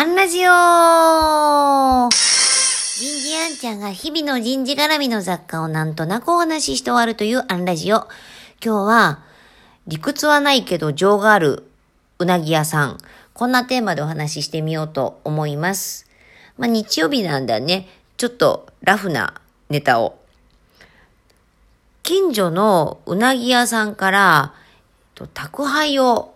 アンラジオ人事アンちゃんが日々の人事絡みの雑貨をなんとなくお話しして終わるというアンラジオ。今日は、理屈はないけど情があるうなぎ屋さん。こんなテーマでお話ししてみようと思います。まあ日曜日なんだね。ちょっとラフなネタを。近所のうなぎ屋さんから、宅配を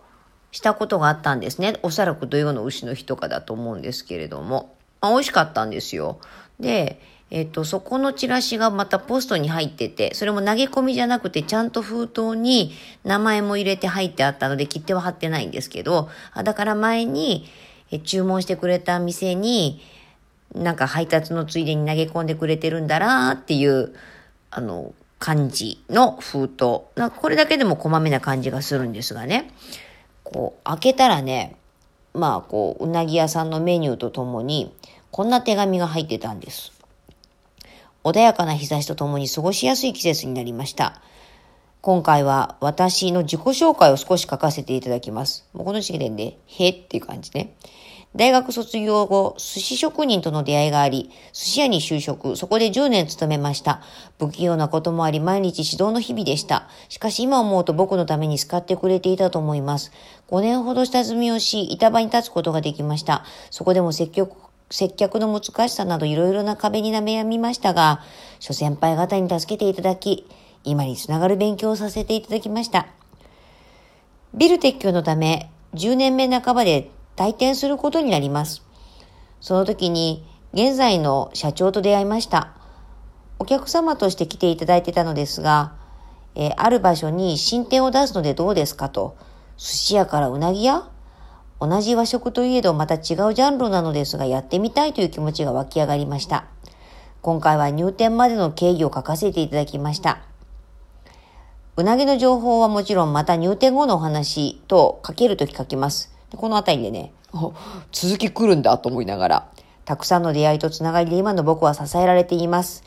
したことがあったんですね。おそらく土曜の牛の日とかだと思うんですけれども。あ美味しかったんですよ。で、えっ、と、そこのチラシがまたポストに入ってて、それも投げ込みじゃなくて、ちゃんと封筒に名前も入れて入ってあったので、切手は貼ってないんですけど、だから前に、注文してくれた店に、なんか配達のついでに投げ込んでくれてるんだなっていう、あの、感じの封筒。これだけでもこまめな感じがするんですがね。こう、開けたらね、まあ、こう、うなぎ屋さんのメニューとともに、こんな手紙が入ってたんです。穏やかな日差しとともに過ごしやすい季節になりました。今回は私の自己紹介を少し書かせていただきます。もうこの時点で、へっていう感じね。大学卒業後、寿司職人との出会いがあり、寿司屋に就職、そこで10年勤めました。不器用なこともあり、毎日指導の日々でした。しかし今思うと僕のために使ってくれていたと思います。5年ほど下積みをし、板場に立つことができました。そこでも積極接客の難しさなどいろいろな壁に悩みましたが、諸先輩方に助けていただき、今につながる勉強をさせていただきました。ビル撤去のため、10年目半ばで退店することになります。その時に現在の社長と出会いました。お客様として来ていただいてたのですが、えー、ある場所に新店を出すのでどうですかと、寿司屋からうなぎ屋？同じ和食といえどまた違うジャンルなのですがやってみたいという気持ちが湧き上がりました。今回は入店までの経緯を書かせていただきました。うなぎの情報はもちろんまた入店後のお話と書けるとき書きます。この辺りでね、続き来るんだと思いながら、たくさんの出会いとつながりで今の僕は支えられています。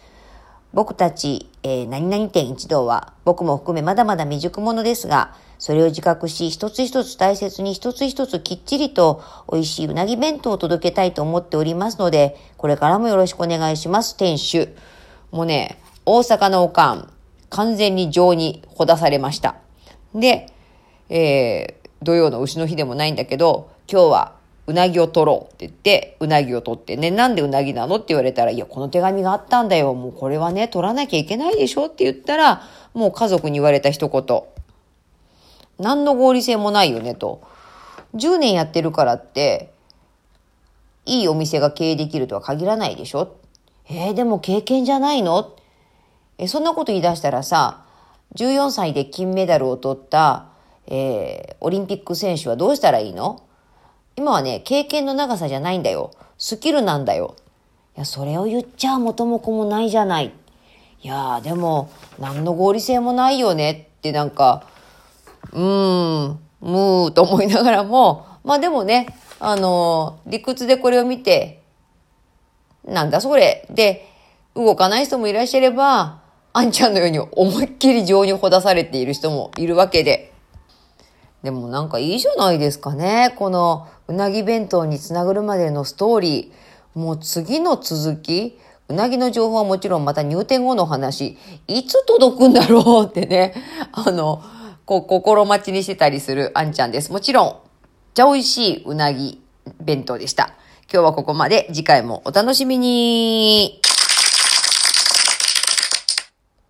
僕たち、えー、何々店一同は、僕も含めまだまだ未熟者ですが、それを自覚し、一つ一つ大切に一つ一つきっちりと美味しいうなぎ弁当を届けたいと思っておりますので、これからもよろしくお願いします、店主。もうね、大阪のおかん、完全に情にほだされました。で、えー、土曜の牛の日でもないんだけど、今日はうなぎを取ろうって言って、うなぎを取ってね、なんでうなぎなのって言われたら、いや、この手紙があったんだよ。もうこれはね、取らなきゃいけないでしょって言ったら、もう家族に言われた一言。何の合理性もないよね、と。10年やってるからって、いいお店が経営できるとは限らないでしょえー、でも経験じゃないの？え、そんなこと言い出したらさ、14歳で金メダルを取った、えー、オリンピック選手はどうしたらいいの？今はね、経験の長さじゃないんだよ。スキルなんだよ。いや、それを言っちゃ元も子もないじゃない。いやでも、何の合理性もないよねってなんか、うーん、むーと思いながらも、まあでもね、あのー、理屈でこれを見て、なんだそれ。で、動かない人もいらっしゃれば、あんちゃんのように思いっきり情にほだされている人もいるわけで。でもなんかいいじゃないですかね。このうなぎ弁当につながるまでのストーリー。もう次の続き。うなぎの情報はもちろんまた入店後の話。いつ届くんだろうってね。あの、こう心待ちにしてたりするあんちゃんです。もちろん、じゃ美味しいうなぎ弁当でした。今日はここまで。次回もお楽しみに。